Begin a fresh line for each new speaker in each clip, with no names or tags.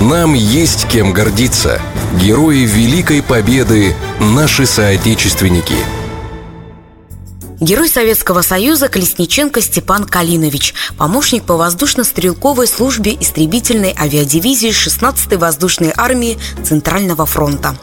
Нам есть кем гордиться. Герои Великой Победы – наши соотечественники –
Герой Советского Союза Колесниченко Степан Калинович, помощник по воздушно-стрелковой службе истребительной авиадивизии 16-й воздушной армии Центрального фронта.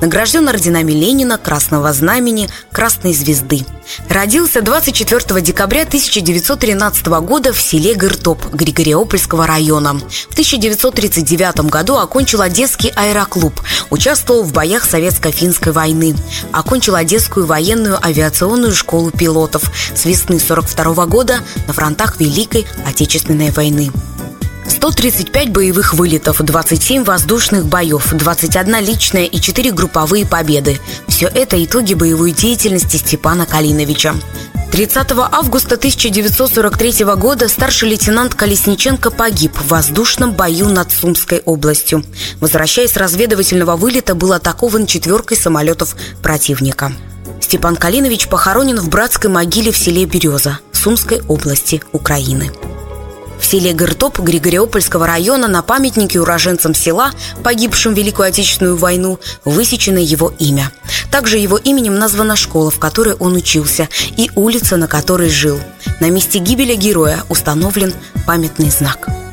Награжден орденами Ленина, Красного Знамени, Красной Звезды. Родился 24 декабря 1913 года в селе Гыртоп Григориопольского района. В 1939 году окончил Одесский аэроклуб, участвовал в боях Советско-финской войны. Окончил Одесскую военную авиационную школу пилотов с весны 1942 года на фронтах Великой Отечественной войны. 135 боевых вылетов, 27 воздушных боев, 21 личная и 4 групповые победы. Все это итоги боевой деятельности Степана Калиновича. 30 августа 1943 года старший лейтенант Колесниченко погиб в воздушном бою над Сумской областью. Возвращаясь с разведывательного вылета, был атакован четверкой самолетов противника. Степан Калинович похоронен в братской могиле в селе Береза Сумской области Украины. В селе Гыртоп Григориопольского района на памятнике уроженцам села, погибшим в Великую Отечественную войну, высечено его имя. Также его именем названа школа, в которой он учился, и улица, на которой жил. На месте гибели героя установлен памятный знак –